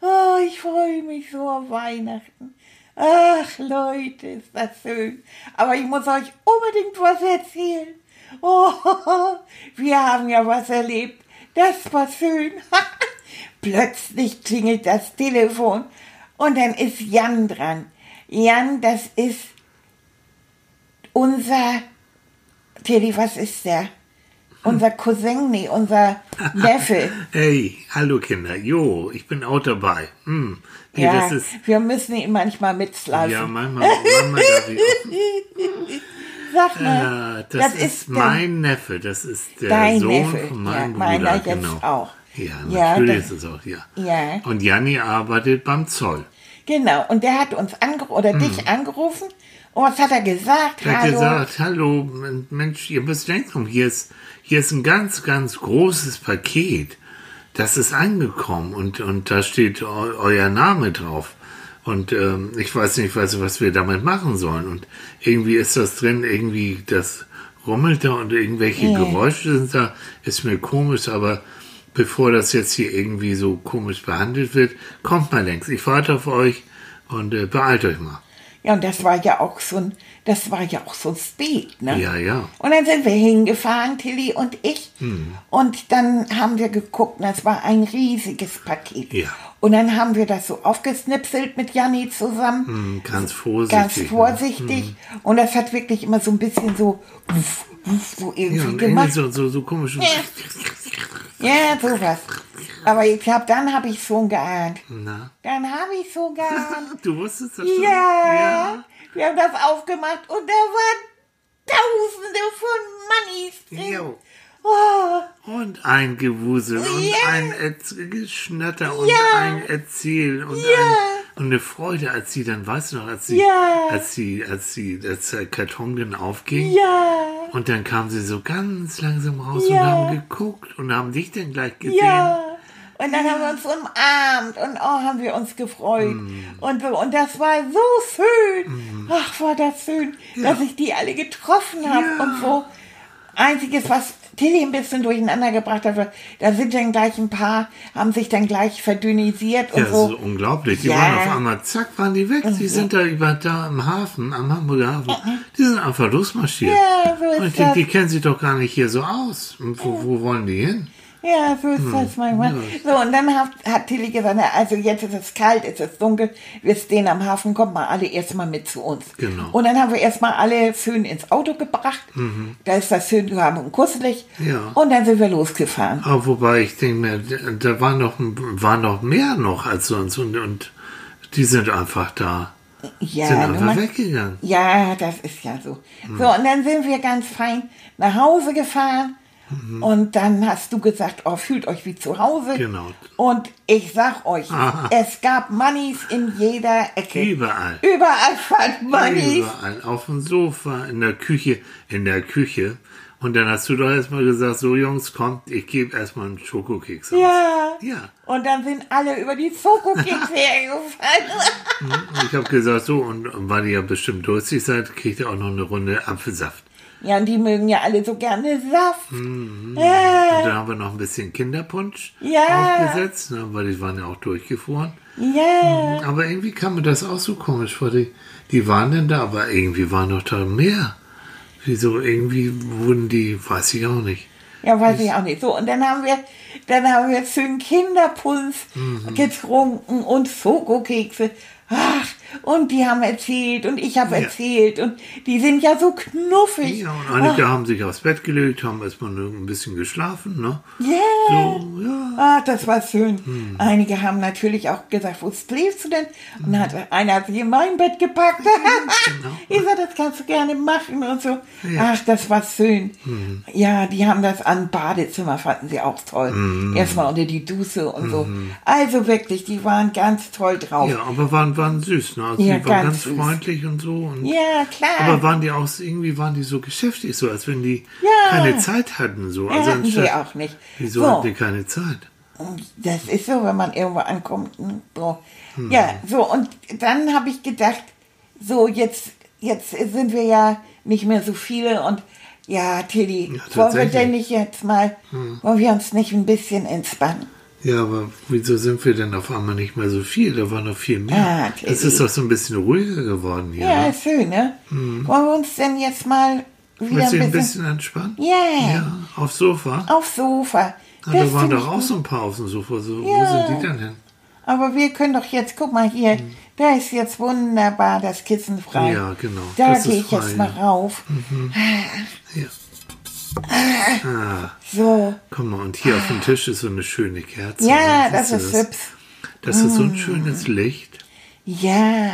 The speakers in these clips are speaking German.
Oh, ich freue mich so auf Weihnachten. Ach, Leute, ist das schön. Aber ich muss euch unbedingt was erzählen. Oh, wir haben ja was erlebt. Das war schön. Plötzlich klingelt das Telefon und dann ist Jan dran. Jan, das ist unser, Teddy, was ist der? Unser Cousin, nee, unser Neffe. Hey, hallo Kinder. Jo, ich bin auch dabei. Hm. Nee, ja, das ist, wir müssen ihn manchmal mitslafen. ja, manchmal, manchmal darf ich auch. Sag mal, Äh, das, ist, der- mein Neffe. Das ist der Dein Sohn Neffe, von ja, meinem meiner Bruder. jetzt genau. auch. Ja, Ja, natürlich das- ist es auch, ja. Ja. Und Janni arbeitet beim Zoll. Genau, und der hat uns angerufen, oder dich angerufen. Und was hat er gesagt? Er hat Hallo. gesagt, hallo, Mensch, ihr müsst denken, hier ist, hier ist ein ganz, ganz großes Paket. Das ist angekommen und, und da steht eu, euer Name drauf. Und ähm, ich weiß nicht, was, was wir damit machen sollen. Und irgendwie ist das drin, irgendwie das rummelt da und irgendwelche Geräusche sind da. Ist mir komisch, aber bevor das jetzt hier irgendwie so komisch behandelt wird, kommt mal längst. Ich warte auf euch und äh, beeilt euch mal. Ja, und das war ja auch so ein, das war ja auch so spät, ne? Ja, ja. Und dann sind wir hingefahren, Tilly und ich. Hm. Und dann haben wir geguckt, das war ein riesiges Paket. Ja. Und dann haben wir das so aufgesnipselt mit Janni zusammen. Hm, Ganz vorsichtig. Ganz ne? vorsichtig. Und das hat wirklich immer so ein bisschen so, wuff, wuff, so Ja, irgendwie irgendwie gemacht. so, so, so komisch. Ja, sowas. Aber ich glaube, dann habe ich schon geahnt. Na, Dann habe ich schon geahnt. du wusstest das schon? Ja, wir haben das aufgemacht und da waren Tausende von Mannis drin. Oh, Und ein Gewusel und Ja. ein Erz Geschnatter und Ja. ein Erzählen und, Ja. ein, und eine Freude, als sie dann, weißt du noch, als sie, Ja. als sie, als sie, als der Karton dann aufging. ja, Und dann kamen sie so ganz langsam raus Ja. und haben geguckt und haben dich dann gleich gesehen. Ja. Und dann haben wir uns umarmt und oh, haben wir uns gefreut. Mm. Und, so, und das war so schön. Ach, war das schön, dass ich die alle getroffen habe Ja. und so. Einziges, was Tilly ein bisschen durcheinander gebracht hat, da sind dann gleich ein paar, haben sich dann gleich verdünnisiert und Ja, das so. ist unglaublich. Die Ja. waren auf einmal, zack, waren die weg. Die sind da über da im Hafen, am Hamburger Hafen. Die sind einfach losmarschiert. Ja, so ist Und die, das. die kennen sich doch gar nicht hier so aus. Wo, wo wollen die hin? Ja, so ist Hm. das manchmal. So, und dann hat, hat Tilly gesagt, also jetzt ist es kalt, es ist dunkel, wir stehen am Hafen, kommt mal alle erstmal mit zu uns. Genau. Und dann haben wir erstmal alle schön ins Auto gebracht. Da ist das schön warm und kusselig. Mhm. Ja. Und dann sind wir losgefahren. Aber wobei ich denke mir, da war noch, war noch mehr noch als sonst. Und, und die sind einfach da. Ja, sind einfach meinst- weggegangen. Ja, das ist ja so. Hm. So, und dann sind wir ganz fein nach Hause gefahren. Mhm. Und dann hast du gesagt, oh, fühlt euch wie zu Hause. Genau. Und ich sag euch, Aha. es gab Mannis in jeder Ecke. Überall. Überall fand Mannis. Überall. Auf dem Sofa, in der Küche, in der Küche. Und dann hast du doch erstmal gesagt, so Jungs, kommt, ich gebe erstmal einen Schokokeks aus. Ja. Ja. Und dann sind alle über die Schokokekse hergefallen. Und ich habe gesagt, so, und weil ihr ja bestimmt durstig seid, kriegt ihr auch noch eine Runde Apfelsaft. Ja, und die mögen ja alle so gerne Saft. Mhm. Ja. Und dann haben wir noch ein bisschen Kinderpunsch Ja. aufgesetzt, ne, weil die waren ja auch durchgefroren. Ja. Aber irgendwie kam mir das auch so komisch vor. Die, die waren denn da, aber irgendwie waren noch da mehr. Wieso, irgendwie wurden die, weiß ich auch nicht. Ja, weiß ich auch nicht. So, und dann haben wir, dann haben wir schön Kinderpunsch Mhm. getrunken und Schokokekse. Ach, und die haben erzählt und ich habe Ja. erzählt und die sind ja so knuffig. Ja, und einige haben sich aufs Bett gelegt, haben erstmal nur ein bisschen geschlafen, ne? Ja. So, ja. Ah, das war schön. Einige haben natürlich auch gesagt, wo schläfst du denn? Und dann hat einer hat sich in mein Bett gepackt. Ich sag, das kannst du gerne machen und so. Ja. Ach, das war schön. Ja, die haben das an Badezimmer, fanden sie auch toll. Erstmal unter die Dusche und so. Also wirklich, die waren ganz toll drauf. Ja, aber waren, waren süß, ne? Also Ja, die waren ganz ganz freundlich und so. Und Ja, klar. Aber waren die auch, irgendwie waren die so geschäftig, so als wenn die Ja. keine Zeit hatten, so. Ja, hatten anstatt- auch nicht. Wieso So. Hatten die keine Zeit? Das ist so, wenn man irgendwo ankommt. ne? So. Hm. Ja, so, und dann habe ich gedacht, so, jetzt, jetzt sind wir ja nicht mehr so viele und ja, Tilly, Ja, wollen wir. Hm. denn nicht jetzt mal, wollen wir uns nicht ein bisschen entspannen? Ja, aber wieso sind wir denn auf einmal nicht mehr so viel? Da war noch viel mehr. Ah, es ist doch so ein bisschen ruhiger geworden hier. Ja, ne? ist schön, ne? Wollen wir uns denn jetzt mal wieder Willst du dich ein ein bisschen, bisschen entspannen? Ja. Ja, aufs Sofa? aufs Sofa? Ah, Das da waren doch auch so ein paar auf dem Sofa. So, Ja. Wo sind die denn hin? Aber wir können doch jetzt, guck mal hier, da ist jetzt wunderbar das Kissen frei. Ja, genau, Da das gehe ich jetzt mal rauf. Ja. Ah, So. guck mal, und hier auf dem Tisch ist so eine schöne Kerze. Ja, das ist du hübsch. Das ist so ein schönes Licht. Ja.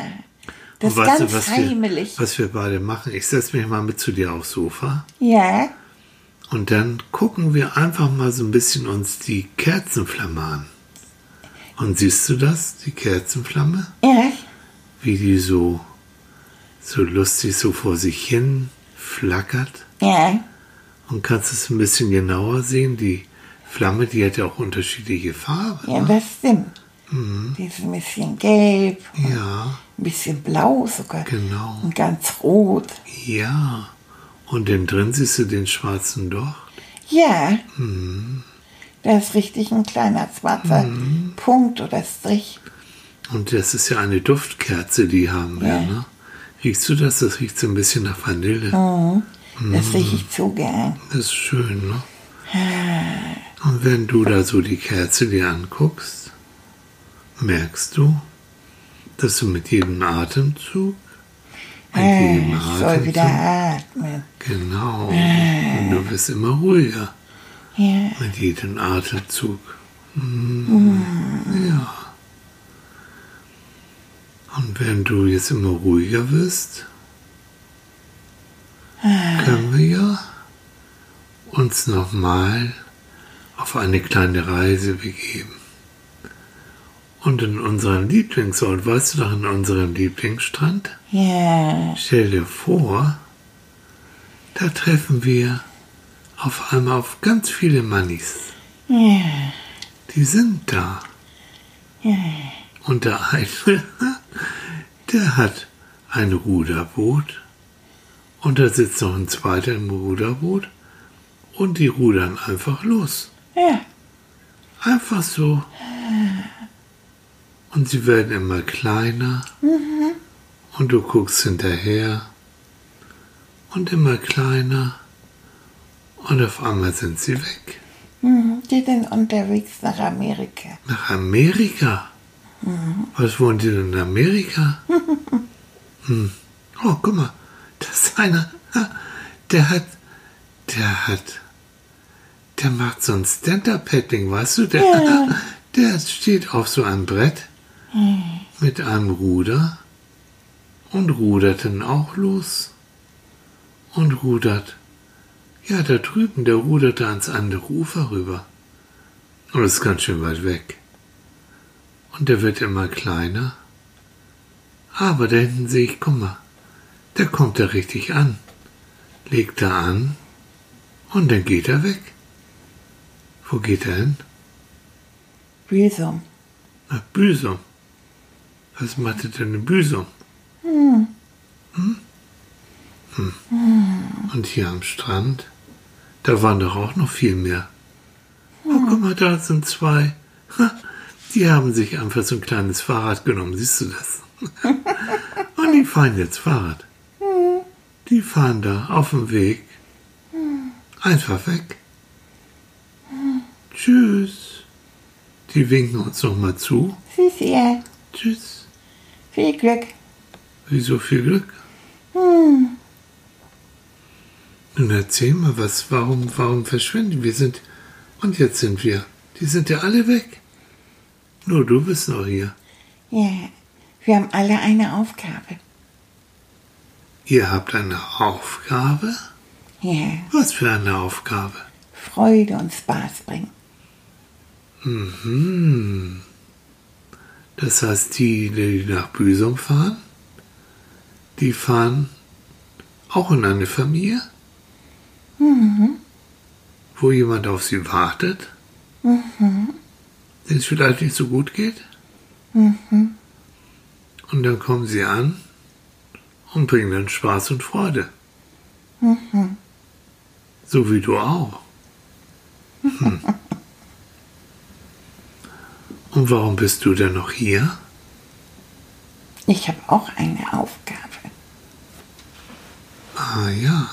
Das ist ganz du, was heimelig. Wir, was wir beide machen? Ich setze mich mal mit zu dir aufs Sofa Ja. Und dann gucken wir einfach mal so ein bisschen uns die Kerzenflamme an. Und siehst du das, die Kerzenflamme? Ja. Wie die so, so lustig so vor sich hin flackert? Ja. Und kannst es ein bisschen genauer sehen? Die Flamme, die hat ja auch unterschiedliche Farben. Ja, ne? das stimmt. Mhm. Die ist ein bisschen gelb, Ja, ein bisschen blau sogar. genau. Und ganz rot. Ja. Und innen drin siehst du den schwarzen Docht. Ja. Mhm. Da ist richtig ein kleiner schwarzer Punkt oder Strich. Und das ist ja eine Duftkerze, die haben wir, Ja. ne? Riechst du das? Das riecht so ein bisschen nach Vanille. Das rieche ich zu gern. Das ist schön, ne? Und wenn du da so die Kerze dir anguckst, merkst du, dass du mit jedem Atemzug, mit Äh, ich soll wieder atmen. genau, und du wirst immer ruhiger Ja. mit jedem Atemzug. Mm, Ja. Und wenn du jetzt immer ruhiger wirst, können wir ja uns nochmal auf eine kleine Reise begeben. Und in unserem Lieblingsort, weißt du doch, in unserem Lieblingsstrand, Ja. stell dir vor, da treffen wir auf einmal auf ganz viele Mannis. Ja. Die sind da. Und der eine, der hat ein Ruderboot und da sitzt noch ein zweiter im Ruderboot und die rudern einfach los. Ja. Einfach so. Und sie werden immer kleiner und du guckst hinterher und immer kleiner und auf einmal sind sie weg. Mhm. Die sind unterwegs nach Amerika. Nach Amerika? Was wollen die denn in Amerika? hm. Oh, guck mal, das ist einer, der hat, der hat, der macht so ein Stand-Up-Paddling, weißt du? Der, Ja. der steht auf so einem Brett mit einem Ruder und rudert dann auch los und rudert. Ja, da drüben, der rudert da ans andere Ufer rüber. Und ist ganz schön weit weg. Und der wird immer kleiner. Aber da hinten sehe ich, guck mal, da kommt er richtig an. Legt er an und dann geht er weg. Wo geht er hin? Büsum. Nach Büsum. Was macht denn in Büsum? Hm? Und hier am Strand, da waren doch auch noch viel mehr. Oh, guck mal, da sind zwei. Die haben sich einfach so ein kleines Fahrrad genommen, siehst du das? Und die fahren jetzt Fahrrad. Die fahren da auf dem Weg. Einfach weg. Tschüss. Die winken uns nochmal zu. Tschüss. Viel Glück. Wieso viel Glück? Nun erzähl mal, was, warum, warum verschwinden wir sind. Und jetzt sind wir Die sind ja alle weg. Nur du bist noch hier. Ja, wir haben alle eine Aufgabe. Ihr habt eine Aufgabe? Ja, Was für eine Aufgabe? Freude und Spaß bringen. Mhm. Das heißt, die, die nach Büsum fahren, die fahren auch in eine Familie, wo jemand auf sie wartet, denen es vielleicht nicht so gut geht. Und dann kommen sie an und bringen dann Spaß und Freude. So wie du auch. Hm. Und warum bist du denn noch hier? Ich habe auch eine Aufgabe. Ah ja.